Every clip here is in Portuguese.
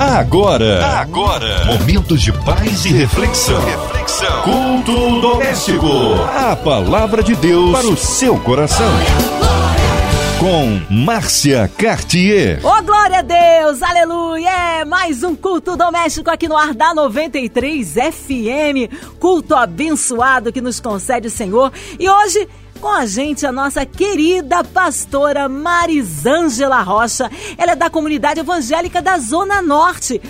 Agora, agora, momentos de paz e reflexão. Reflexão. Culto doméstico. A palavra de Deus para o seu coração. Com Márcia Cartier. Ô, oh, glória a Deus, aleluia! É mais um culto doméstico aqui no ar da 93 FM. Culto abençoado que nos concede o Senhor. E hoje com a gente a nossa querida pastora Marisângela Rocha. Ela é da comunidade evangélica da Zona Norte.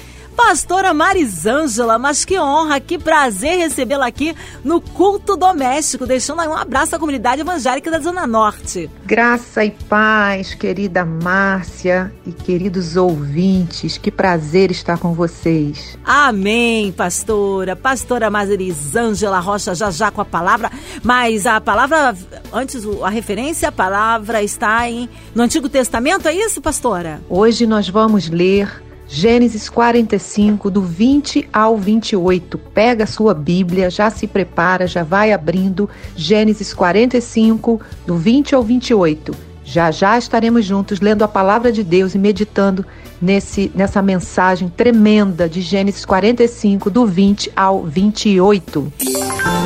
Pastora Marisângela, mas que honra, que prazer recebê-la aqui no culto doméstico, deixando aí um abraço à comunidade evangélica da Zona Norte. Graça e paz, querida Márcia e queridos ouvintes, que prazer estar com vocês. Amém, pastora. Pastora Marisângela Rocha, já já com a palavra, mas a palavra, antes a referência, a palavra está em, no Antigo Testamento, é isso, pastora? Hoje nós vamos ler Gênesis 45, do 20 ao 28. Pega a sua Bíblia, já se prepara, já vai abrindo. Gênesis 45, do 20 ao 28. Já já estaremos juntos lendo a palavra de Deus e meditando nesse, nessa mensagem tremenda de Gênesis 45, do 20 ao 28.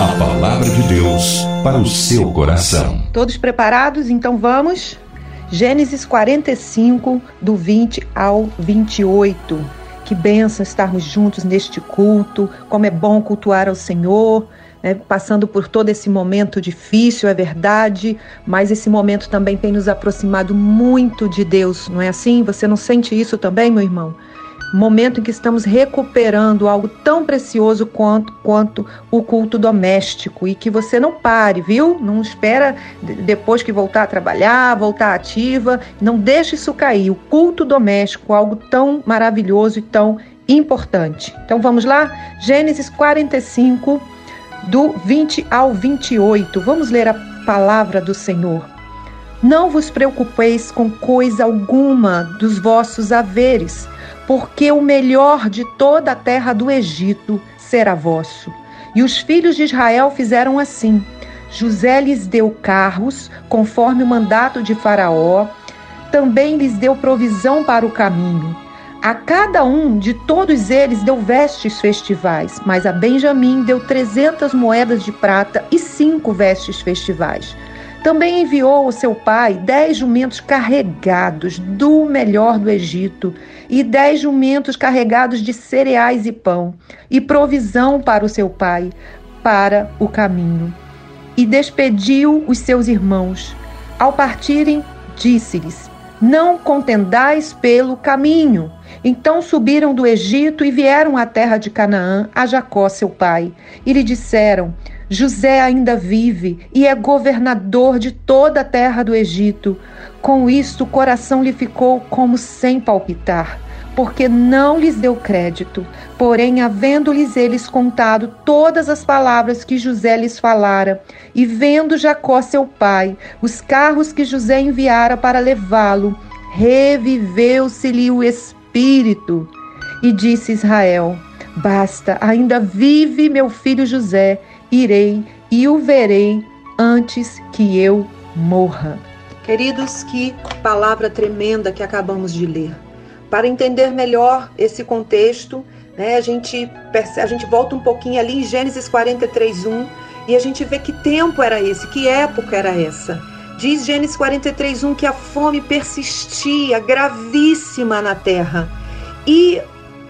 A palavra de Deus para o seu coração. Todos preparados? Então vamos? Gênesis 45, do 20 ao 28. Que benção estarmos juntos neste culto, como é bom cultuar ao Senhor, né? passando por todo esse momento difícil, é verdade, mas esse momento também tem nos aproximado muito de Deus, não é assim? Você não sente isso também, meu irmão? Momento em que estamos recuperando algo tão precioso quanto, quanto o culto doméstico e que você não pare, viu? Não espera depois que voltar a trabalhar, voltar ativa, não deixe isso cair. O culto doméstico, algo tão maravilhoso e tão importante. Então vamos lá? Gênesis 45, do 20 ao 28. Vamos ler a palavra do Senhor. Não vos preocupeis com coisa alguma dos vossos haveres porque o melhor de toda a terra do Egito será vosso. E os filhos de Israel fizeram assim. José lhes deu carros, conforme o mandato de Faraó, também lhes deu provisão para o caminho. A cada um de todos eles deu vestes festivais, mas a Benjamim deu trezentas moedas de prata e cinco vestes festivais. Também enviou ao seu pai dez jumentos carregados do melhor do Egito, e dez jumentos carregados de cereais e pão, e provisão para o seu pai, para o caminho. E despediu os seus irmãos. Ao partirem, disse-lhes: Não contendais pelo caminho. Então subiram do Egito e vieram à terra de Canaã, a Jacó, seu pai, e lhe disseram: José ainda vive e é governador de toda a terra do Egito. Com isto, o coração lhe ficou como sem palpitar, porque não lhes deu crédito. Porém, havendo-lhes eles contado todas as palavras que José lhes falara, e vendo Jacó seu pai, os carros que José enviara para levá-lo, reviveu-se-lhe o espírito. E disse Israel: Basta, ainda vive meu filho José irei e o verei antes que eu morra. Queridos, que palavra tremenda que acabamos de ler. Para entender melhor esse contexto, né, a, gente, a gente volta um pouquinho ali em Gênesis 43, 1 e a gente vê que tempo era esse, que época era essa. Diz Gênesis 43, 1 que a fome persistia gravíssima na terra. E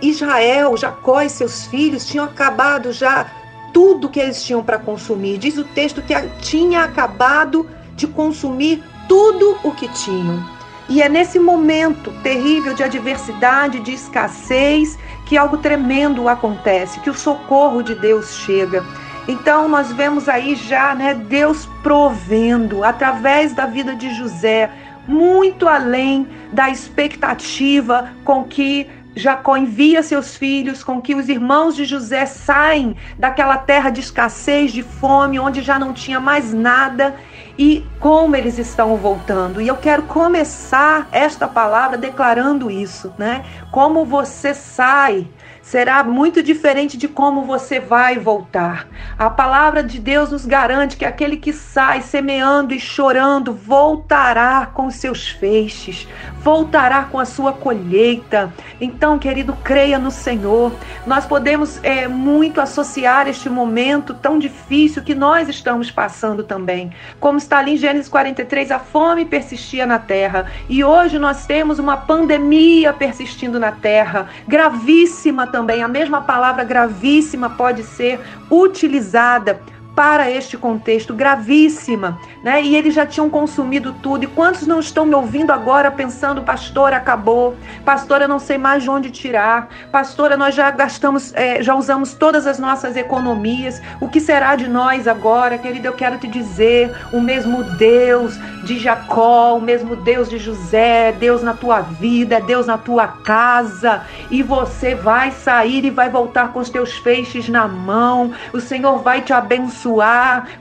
Israel, Jacó e seus filhos tinham acabado já tudo que eles tinham para consumir. Diz o texto que tinha acabado de consumir tudo o que tinham. E é nesse momento terrível de adversidade, de escassez, que algo tremendo acontece, que o socorro de Deus chega. Então nós vemos aí já, né, Deus provendo através da vida de José, muito além da expectativa com que Jacó envia seus filhos com que os irmãos de José saem daquela terra de escassez, de fome, onde já não tinha mais nada e como eles estão voltando. E eu quero começar esta palavra declarando isso, né? Como você sai será muito diferente de como você vai voltar. A palavra de Deus nos garante que aquele que sai semeando e chorando voltará com seus feixes, voltará com a sua colheita. Então, querido, creia no Senhor. Nós podemos é, muito associar este momento tão difícil que nós estamos passando também. Como está ali em Gênesis 43, a fome persistia na terra e hoje nós temos uma pandemia persistindo na terra, gravíssima também. A mesma palavra gravíssima pode ser utilizada para este contexto gravíssima, né? E eles já tinham consumido tudo. E quantos não estão me ouvindo agora pensando, pastora, acabou, pastora, não sei mais de onde tirar, pastora, nós já gastamos, é, já usamos todas as nossas economias. O que será de nós agora, querido? Eu quero te dizer, o mesmo Deus de Jacó, o mesmo Deus de José, Deus na tua vida, Deus na tua casa, e você vai sair e vai voltar com os teus feixes na mão. O Senhor vai te abençoar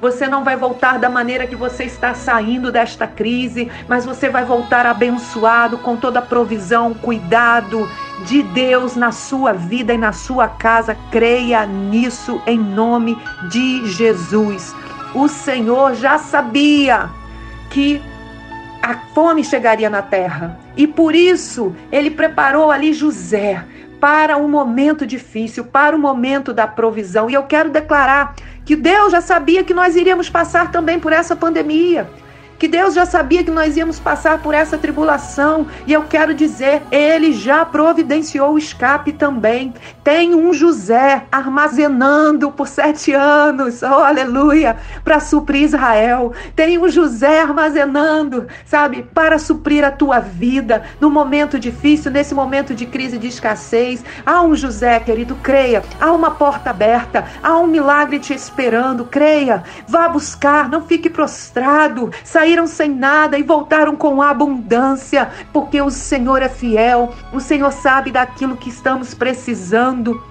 Você não vai voltar da maneira que você está saindo desta crise, mas você vai voltar abençoado com toda a provisão, cuidado de Deus na sua vida e na sua casa. Creia nisso em nome de Jesus. O Senhor já sabia que a fome chegaria na terra. E por isso ele preparou ali José para um momento difícil, para o momento da provisão. E eu quero declarar que Deus já sabia que nós iríamos passar também por essa pandemia que Deus já sabia que nós íamos passar por essa tribulação. E eu quero dizer, ele já providenciou o escape também. Tem um José armazenando por sete anos, oh aleluia, para suprir Israel. Tem um José armazenando, sabe, para suprir a tua vida no momento difícil, nesse momento de crise de escassez. Há um José, querido, creia. Há uma porta aberta, há um milagre te esperando, creia. Vá buscar, não fique prostrado. Sair saíram sem nada e voltaram com abundância, porque o Senhor é fiel, o Senhor sabe daquilo que estamos precisando.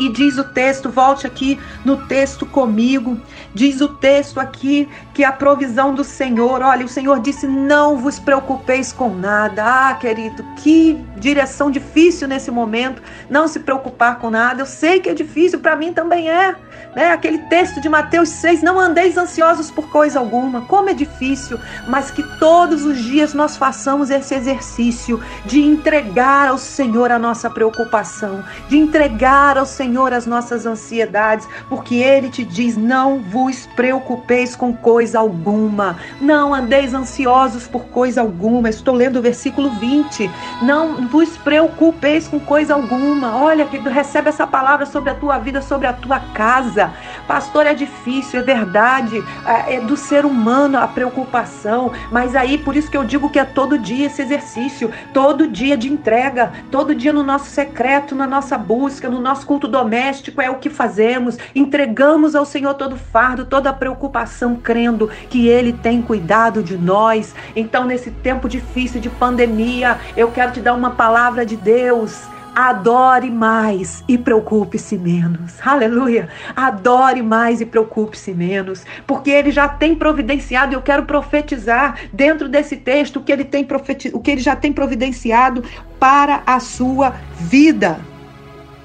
E diz o texto, volte aqui no texto comigo. Diz o texto aqui que a provisão do Senhor, olha, o Senhor disse: Não vos preocupeis com nada. Ah, querido, que direção difícil nesse momento, não se preocupar com nada. Eu sei que é difícil, para mim também é. Né? Aquele texto de Mateus 6: Não andeis ansiosos por coisa alguma. Como é difícil, mas que todos os dias nós façamos esse exercício de entregar ao Senhor a nossa preocupação, de entregar ao Senhor as nossas ansiedades, porque Ele te diz: Não vos preocupeis com coisa alguma, não andeis ansiosos por coisa alguma. Estou lendo o versículo 20. Não vos preocupeis com coisa alguma. Olha, que recebe essa palavra sobre a tua vida, sobre a tua casa. Pastor, é difícil, é verdade. É, é do ser humano a preocupação. Mas aí, por isso que eu digo que é todo dia esse exercício, todo dia de entrega, todo dia no nosso secreto, na nossa busca, no nosso culto doméstico, é o que fazemos. Entregamos ao Senhor todo fardo, toda a preocupação, crendo que Ele tem cuidado de nós. Então, nesse tempo difícil de pandemia, eu quero te dar uma palavra de Deus. Adore mais e preocupe-se menos. Aleluia! Adore mais e preocupe-se menos, porque ele já tem providenciado. Eu quero profetizar dentro desse texto o que ele tem o que ele já tem providenciado para a sua vida.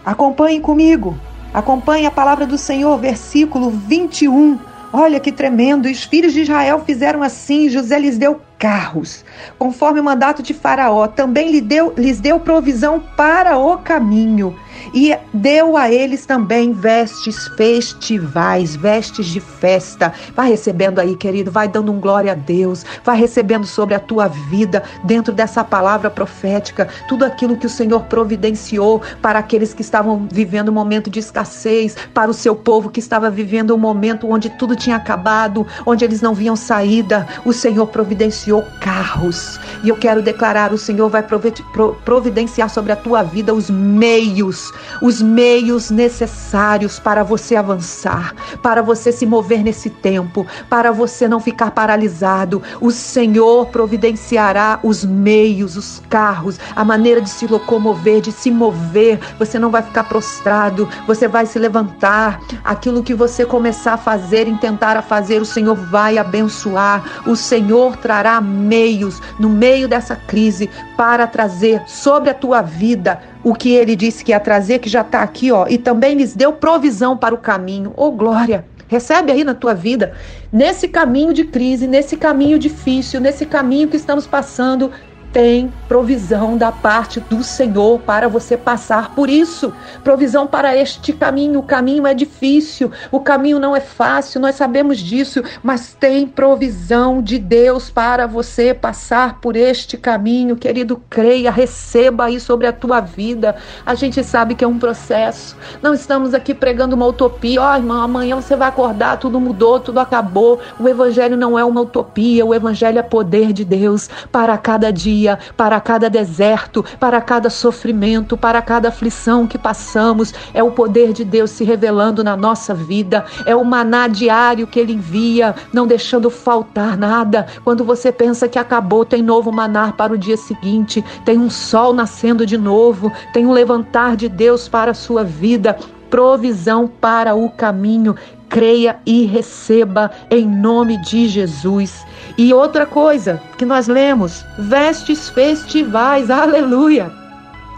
Acompanhe comigo. Acompanhe a palavra do Senhor, versículo 21. Olha que tremendo! Os filhos de Israel fizeram assim, José lhes deu carros, conforme o mandato de Faraó. Também lhe deu, lhes deu provisão para o caminho e deu a eles também vestes festivais, vestes de festa. Vai recebendo aí, querido, vai dando um glória a Deus, vai recebendo sobre a tua vida, dentro dessa palavra profética, tudo aquilo que o Senhor providenciou para aqueles que estavam vivendo um momento de escassez, para o seu povo que estava vivendo um momento onde tudo tinha acabado, onde eles não viam saída. O Senhor providenciou carros. E eu quero declarar: o Senhor vai providenciar sobre a tua vida os meios os meios necessários para você avançar, para você se mover nesse tempo, para você não ficar paralisado. O Senhor providenciará os meios, os carros, a maneira de se locomover, de se mover. Você não vai ficar prostrado, você vai se levantar. Aquilo que você começar a fazer, intentar a fazer, o Senhor vai abençoar. O Senhor trará meios no meio dessa crise para trazer sobre a tua vida o que ele disse que ia trazer, que já está aqui, ó, e também lhes deu provisão para o caminho. Oh, glória! Recebe aí na tua vida, nesse caminho de crise, nesse caminho difícil, nesse caminho que estamos passando, tem provisão da parte do Senhor para você passar por isso. Provisão para este caminho. O caminho é difícil, o caminho não é fácil, nós sabemos disso, mas tem provisão de Deus para você passar por este caminho. Querido, creia, receba aí sobre a tua vida. A gente sabe que é um processo. Não estamos aqui pregando uma utopia. Ó, oh, irmão, amanhã você vai acordar, tudo mudou, tudo acabou. O evangelho não é uma utopia, o evangelho é poder de Deus para cada dia dia, para cada deserto, para cada sofrimento, para cada aflição que passamos. É o poder de Deus se revelando na nossa vida. É o maná diário que Ele envia, não deixando faltar nada. Quando você pensa que acabou, tem novo maná para o dia seguinte, tem um sol nascendo de novo, tem um levantar de Deus para a sua vida provisão para o caminho creia e receba em nome de Jesus. E outra coisa que nós lemos: vestes festivais, aleluia.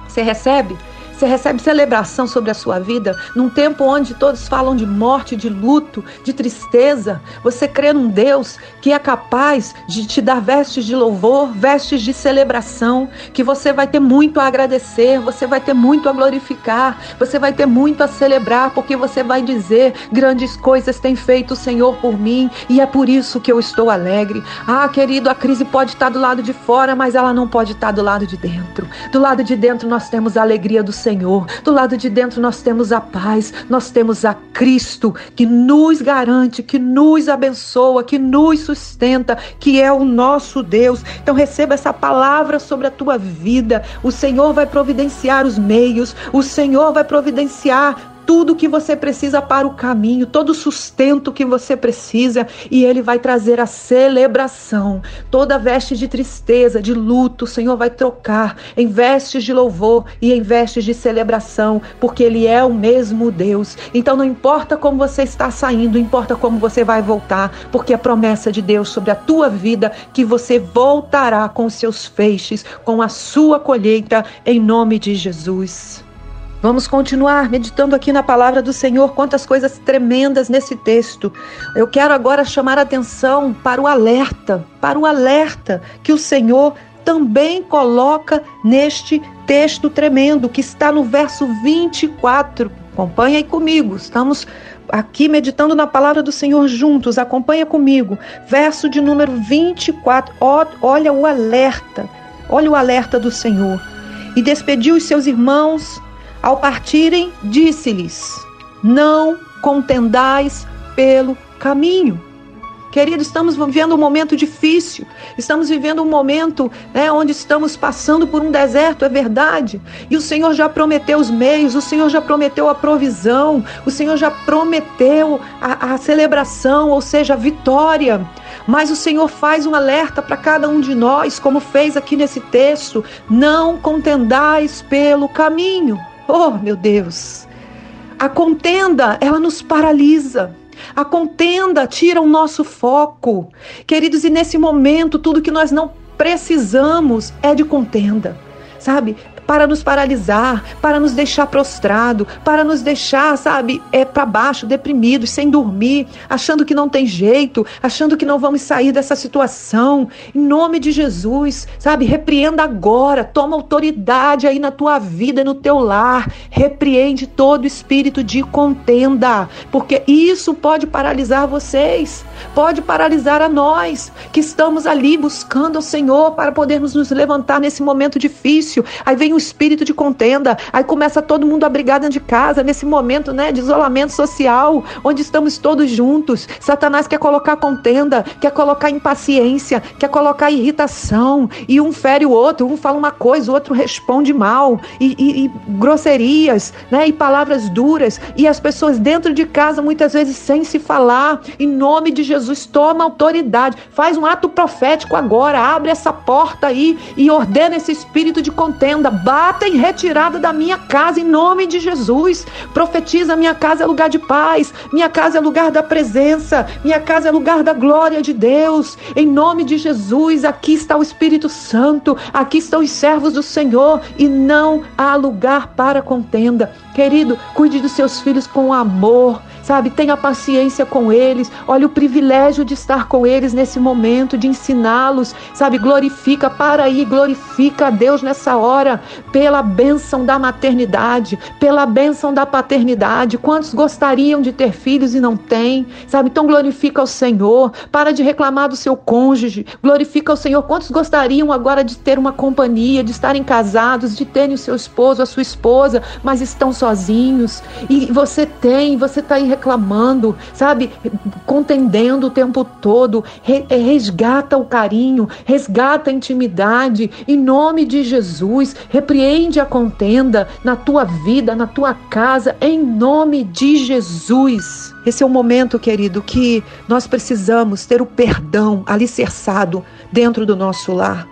Você recebe? Você recebe celebração sobre a sua vida num tempo onde todos falam de morte, de luto, de tristeza. Você crê num Deus que é capaz de te dar vestes de louvor, vestes de celebração, que você vai ter muito a agradecer, você vai ter muito a glorificar, você vai ter muito a celebrar, porque você vai dizer: grandes coisas tem feito o Senhor por mim e é por isso que eu estou alegre. Ah, querido, a crise pode estar do lado de fora, mas ela não pode estar do lado de dentro. Do lado de dentro nós temos a alegria do Senhor Senhor. Do lado de dentro nós temos a paz, nós temos a Cristo que nos garante, que nos abençoa, que nos sustenta, que é o nosso Deus. Então receba essa palavra sobre a tua vida. O Senhor vai providenciar os meios, o Senhor vai providenciar tudo que você precisa para o caminho, todo o sustento que você precisa, e Ele vai trazer a celebração. Toda veste de tristeza, de luto, o Senhor vai trocar em vestes de louvor e em vestes de celebração, porque Ele é o mesmo Deus. Então não importa como você está saindo, importa como você vai voltar, porque a promessa de Deus sobre a tua vida que você voltará com os seus feixes, com a sua colheita, em nome de Jesus. Vamos continuar meditando aqui na palavra do Senhor, quantas coisas tremendas nesse texto. Eu quero agora chamar a atenção para o alerta, para o alerta que o Senhor também coloca neste texto tremendo que está no verso 24. Acompanha aí comigo. Estamos aqui meditando na palavra do Senhor juntos. Acompanha comigo. Verso de número 24. Olha o alerta. Olha o alerta do Senhor. E despediu os seus irmãos ao partirem, disse-lhes: Não contendais pelo caminho. Querido, estamos vivendo um momento difícil, estamos vivendo um momento né, onde estamos passando por um deserto, é verdade. E o Senhor já prometeu os meios, o Senhor já prometeu a provisão, o Senhor já prometeu a, a celebração, ou seja, a vitória. Mas o Senhor faz um alerta para cada um de nós, como fez aqui nesse texto: não contendais pelo caminho. Oh, meu Deus! A contenda, ela nos paralisa. A contenda tira o nosso foco. Queridos, e nesse momento, tudo que nós não precisamos é de contenda. Sabe? Para nos paralisar, para nos deixar prostrado, para nos deixar, sabe, é para baixo, deprimidos, sem dormir, achando que não tem jeito, achando que não vamos sair dessa situação. Em nome de Jesus, sabe, repreenda agora, toma autoridade aí na tua vida, no teu lar, repreende todo espírito de contenda, porque isso pode paralisar vocês, pode paralisar a nós que estamos ali buscando o Senhor para podermos nos levantar nesse momento difícil. Aí vem o espírito de contenda. Aí começa todo mundo a brigar dentro de casa, nesse momento né, de isolamento social, onde estamos todos juntos. Satanás quer colocar contenda, quer colocar impaciência, quer colocar irritação. E um fere o outro, um fala uma coisa, o outro responde mal. E, e, e grosserias, né, e palavras duras. E as pessoas dentro de casa, muitas vezes sem se falar. Em nome de Jesus, toma autoridade. Faz um ato profético agora. Abre essa porta aí e ordena esse espírito de contenda bata em retirada da minha casa, em nome de Jesus. Profetiza: minha casa é lugar de paz, minha casa é lugar da presença, minha casa é lugar da glória de Deus. Em nome de Jesus, aqui está o Espírito Santo, aqui estão os servos do Senhor e não há lugar para contenda. Querido, cuide dos seus filhos com amor, sabe? Tenha paciência com eles. Olha o privilégio de estar com eles nesse momento, de ensiná-los, sabe? Glorifica, para aí, glorifica a Deus nessa hora, pela bênção da maternidade, pela bênção da paternidade. Quantos gostariam de ter filhos e não têm, sabe? Então glorifica o Senhor, para de reclamar do seu cônjuge, glorifica o Senhor. Quantos gostariam agora de ter uma companhia, de estarem casados, de terem o seu esposo, a sua esposa, mas estão sozinhos? E você tem, você está aí reclamando, sabe? Contendendo o tempo todo. É, resgata o carinho, resgata a intimidade. Em nome de Jesus, repreende a contenda na tua vida, na tua casa, em nome de Jesus. Esse é o momento, querido, que nós precisamos ter o perdão alicerçado dentro do nosso lar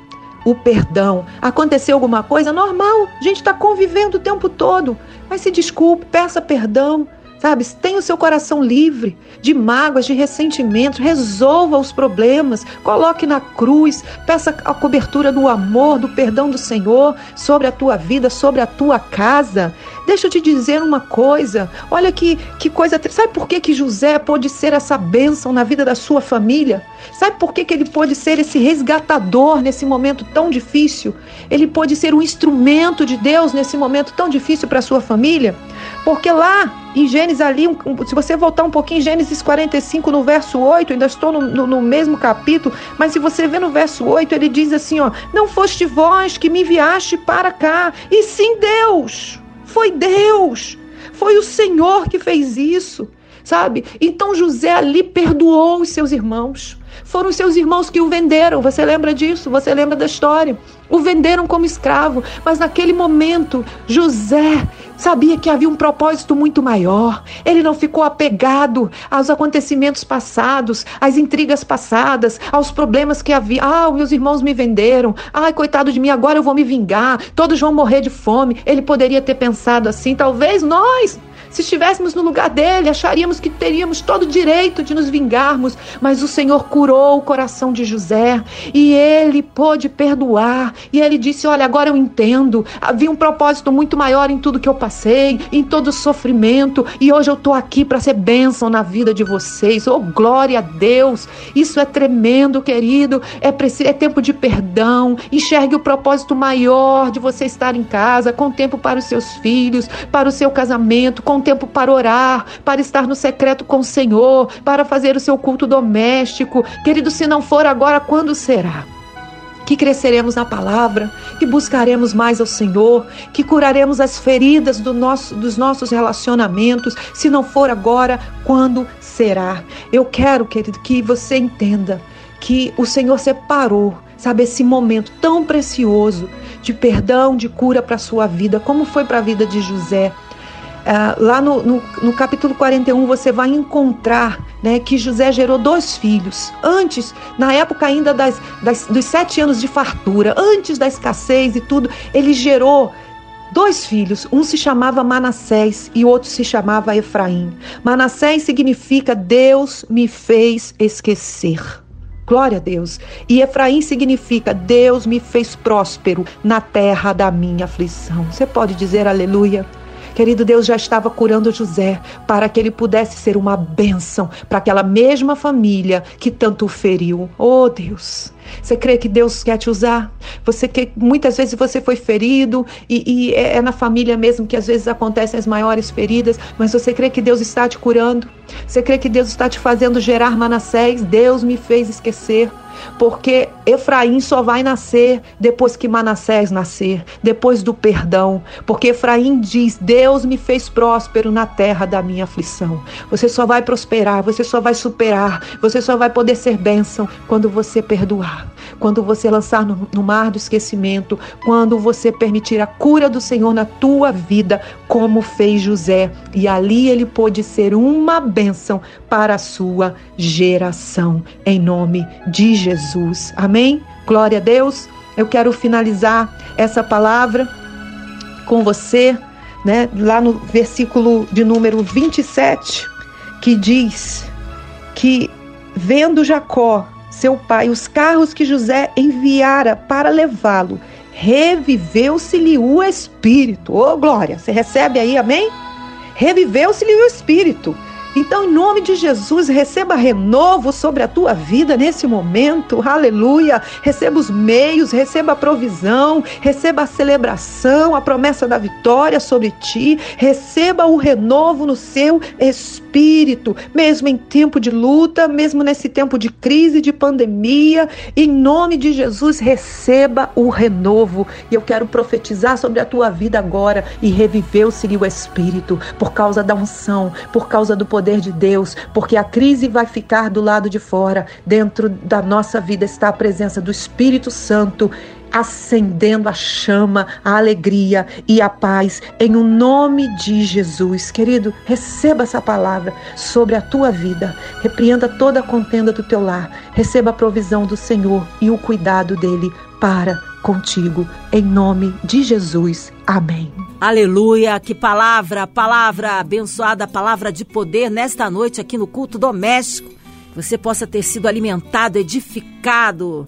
o perdão. Aconteceu alguma coisa? Normal, a gente está convivendo o tempo todo. Mas se desculpe, peça perdão, Sabe, tenha o seu coração livre de mágoas, de ressentimentos, resolva os problemas, coloque na cruz, peça a cobertura do amor, do perdão do Senhor sobre a tua vida, sobre a tua casa. Deixa eu te dizer uma coisa, olha que, que coisa. Sabe por que, que José pôde ser essa bênção na vida da sua família? Sabe por que, que ele pôde ser esse resgatador nesse momento tão difícil? Ele pôde ser um instrumento de Deus nesse momento tão difícil para a sua família? Porque lá em Gênesis ali, se você voltar um pouquinho Gênesis 45, no verso 8, ainda estou no, no, no, mesmo capítulo, mas se você ver no verso 8, ele diz assim, ó, não foste vós que me enviaste para cá, e sim Deus, foi Deus, foi o Senhor que fez isso, sabe? Então José ali perdoou os seus irmãos, foram seus irmãos que o venderam. Você lembra disso? Você lembra da história? O venderam como escravo, mas naquele momento José sabia que havia um propósito muito maior. Ele não ficou apegado aos acontecimentos passados, às intrigas passadas, aos problemas que havia. Ah, meus irmãos me venderam. Ai, coitado de mim, agora eu vou me vingar. Todos vão morrer de fome. Ele poderia ter pensado assim. Talvez nós se estivéssemos no lugar dele, acharíamos que teríamos todo o direito de nos vingarmos, mas o Senhor curou o coração de José e ele pôde perdoar. E ele disse: Olha, agora eu entendo. Havia um propósito muito maior em tudo que eu passei, em todo o sofrimento, e hoje eu estou aqui para ser bênção na vida de vocês. Oh, glória a Deus! Isso é tremendo, querido. É, preciso, é tempo de perdão. Enxergue o propósito maior de você estar em casa, com tempo para os seus filhos, para o seu casamento, com tempo para orar, para estar no secreto com o Senhor, para fazer o seu culto doméstico. Querido, se não for agora, quando será? que cresceremos na palavra, que buscaremos mais ao Senhor, que curaremos as feridas do nosso, dos nossos relacionamentos. Se não for agora, quando será? Eu quero, querido, que você entenda que o Senhor separou, sabe, esse momento tão precioso de perdão, de cura para a sua vida, como foi para a vida de José. Uh, lá no, no, no, capítulo 41 você vai encontrar né, que José gerou dois filhos. Antes, na época ainda das, das, dos sete anos de fartura, antes da escassez e tudo, ele gerou dois filhos. Um se chamava Manassés e o outro se chamava Efraim. Manassés significa Deus me fez esquecer. Glória a Deus. E Efraim significa Deus me fez próspero na terra da minha aflição. Você pode dizer aleluia? Querido Deus já estava curando José para que ele pudesse ser uma bênção para aquela mesma família que tanto o feriu. Oh Deus. Você crê que Deus quer te usar? Você que muitas vezes você foi ferido e, e é, é na família mesmo que às vezes acontecem as maiores feridas, mas você crê que Deus está te curando? Você crê que Deus está te fazendo gerar Manassés? Deus me fez esquecer porque Efraim só vai nascer depois que Manassés nascer, depois do perdão, porque Efraim diz: Deus me fez próspero na terra da minha aflição. Você só vai prosperar, você só vai superar, você só vai poder ser bênção quando você perdoar, quando você lançar no, no mar do esquecimento, quando você permitir a cura do Senhor na tua vida, como fez José, e ali ele pôde ser uma bênção para a sua geração, em nome de Jesus. Amém? Glória a Deus. Eu quero finalizar essa palavra com você, né, lá no versículo de número 27, que diz que vendo Jacó, seu pai, os carros que José enviara para levá-lo, reviveu-se-lhe o espírito. Ô, oh, glória, você recebe aí, amém? Reviveu-se-lhe o espírito. Então, em nome de Jesus, receba renovo sobre a tua vida nesse momento, aleluia. Receba os meios, receba a provisão, receba a celebração, a promessa da vitória sobre ti, receba o renovo no seu espírito, mesmo em tempo de luta, mesmo nesse tempo de crise, de pandemia. Em nome de Jesus, receba o renovo. E eu quero profetizar sobre a tua vida agora e reviveu-se o espírito por causa da unção, por causa do poder poder de Deus, porque a crise vai ficar do lado de fora. Dentro da nossa vida está a presença do Espírito Santo acendendo a chama, a alegria e a paz em o um nome de Jesus. Querido, receba essa palavra sobre a tua vida. Repreenda toda a contenda do teu lar. Receba a provisão do Senhor e o cuidado dele para contigo. Em nome de Jesus. Amém. Aleluia, que palavra, palavra abençoada, palavra de poder nesta noite aqui no culto doméstico. Você possa ter sido alimentado, edificado.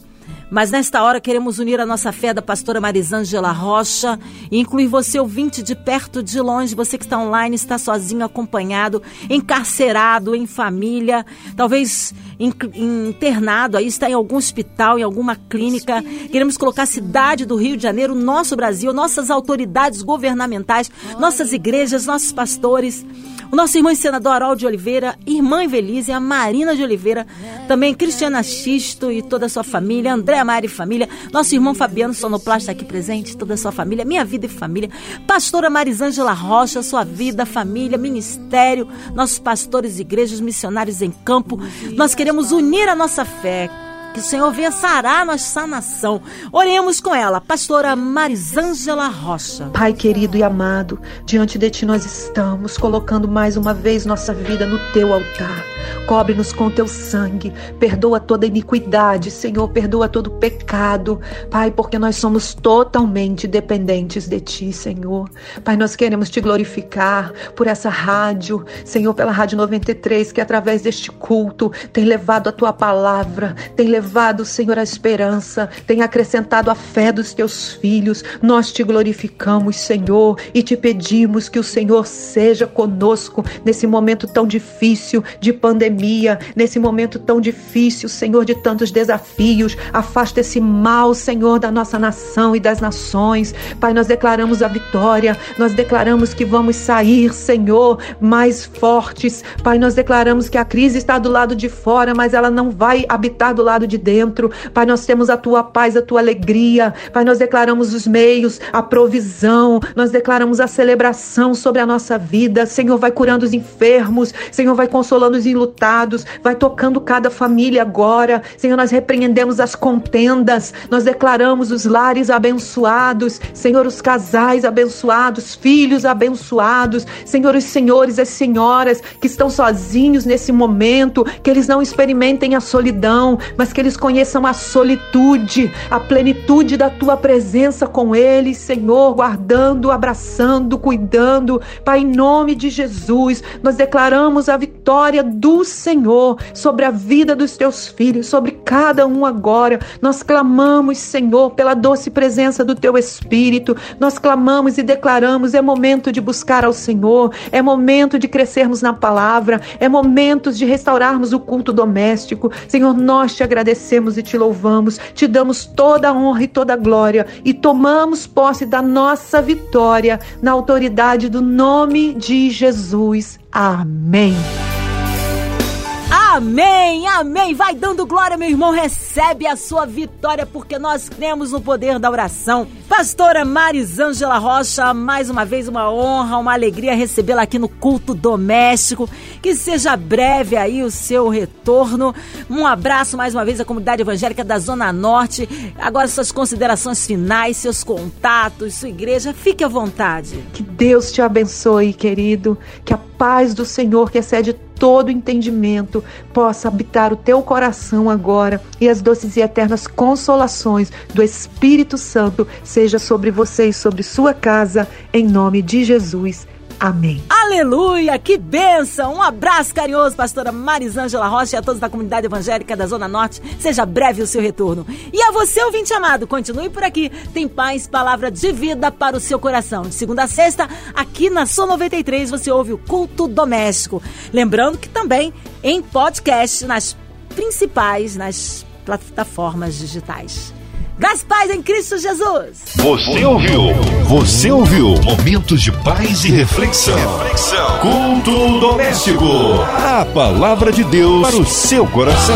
Mas nesta hora queremos unir a nossa fé da pastora Marisângela Rocha e incluir você, ouvinte, de perto, de longe, você que está online, está sozinho, acompanhado, encarcerado, em família, talvez internado, aí está em algum hospital, em alguma clínica. Queremos colocar a cidade do Rio de Janeiro, nosso Brasil, nossas autoridades governamentais, nossas igrejas, nossos pastores o nosso irmão senador Haroldo Oliveira, irmã Evelise, a Marina de Oliveira, também Cristiana Xisto e toda a sua família, André Mari e família, nosso irmão Fabiano Sonoplasta aqui presente, toda a sua família, minha vida e família, pastora Marisângela Rocha, sua vida, família, ministério, nossos pastores, igrejas, missionários em campo. Nós queremos unir a nossa fé que o Senhor venha sarar nossa nação. Oremos com ela, pastora Marisângela Rocha. Pai querido e amado, diante de ti nós estamos colocando mais uma vez nossa vida no teu altar. Cobre-nos com teu sangue, perdoa toda iniquidade, Senhor, perdoa todo pecado, Pai, porque nós somos totalmente dependentes de ti, Senhor. Pai, nós queremos te glorificar por essa rádio, Senhor, pela Rádio 93, que através deste culto tem levado a tua palavra, tem levado levado, Senhor, a esperança, tem acrescentado a fé dos teus filhos. Nós te glorificamos, Senhor, e te pedimos que o Senhor seja conosco nesse momento tão difícil de pandemia, nesse momento tão difícil, Senhor, de tantos desafios. Afasta esse mal, Senhor, da nossa nação e das nações. Pai, nós declaramos a vitória, nós declaramos que vamos sair, Senhor, mais fortes. Pai, nós declaramos que a crise está do lado de fora, mas ela não vai habitar do lado de dentro. Pai, nós temos a tua paz, a tua alegria. Pai, nós declaramos os meios, a provisão, nós declaramos a celebração sobre a nossa vida. Senhor, vai curando os enfermos, Senhor, vai consolando os enlutados, vai tocando cada família agora. Senhor, nós repreendemos as contendas, nós declaramos os lares abençoados, Senhor, os casais abençoados, filhos abençoados, Senhor, os senhores e as senhoras que estão sozinhos nesse momento, que eles não experimentem a solidão, mas que que eles conheçam a solitude, a plenitude da tua presença com eles, Senhor, guardando, abraçando, cuidando. Pai, em nome de Jesus, nós declaramos a vitória do Senhor sobre a vida dos teus filhos, sobre cada um agora. Nós clamamos, Senhor, pela doce presença do teu Espírito. Nós clamamos e declaramos: é momento de buscar ao Senhor, é momento de crescermos na palavra, é momento de restaurarmos o culto doméstico. Senhor, nós te agradecemos agradecemos e te louvamos, te damos toda a honra e toda a glória e tomamos posse da nossa vitória na autoridade do nome de Jesus. Amém. Amém, amém. Vai dando glória, meu irmão. Recebe a sua vitória, porque nós cremos no poder da oração. Pastora Marisângela Rocha, mais uma vez uma honra, uma alegria recebê-la aqui no culto doméstico. Que seja breve aí o seu retorno. Um abraço mais uma vez à comunidade evangélica da Zona Norte. Agora suas considerações finais, seus contatos, sua igreja. Fique à vontade. Que Deus te abençoe, querido. Que a paz do Senhor, que excede todo entendimento possa habitar o teu coração agora e as doces e eternas consolações do Espírito Santo seja sobre você e sobre sua casa, em nome de Jesus. Amém. Aleluia, que benção! Um abraço carinhoso, pastora Marisângela Rocha e a todos da comunidade evangélica da Zona Norte. Seja breve o seu retorno. E a você, ouvinte amado, continue por aqui. Tem paz, palavra de vida para o seu coração. De segunda a sexta, aqui na Sua 93, você ouve o Culto Doméstico. Lembrando que também em podcast nas principais, nas plataformas digitais. Das paz em Cristo Jesus. Você ouviu? Você ouviu? Momentos de paz e reflexão. reflexão. Culto doméstico. A palavra de Deus para o seu coração.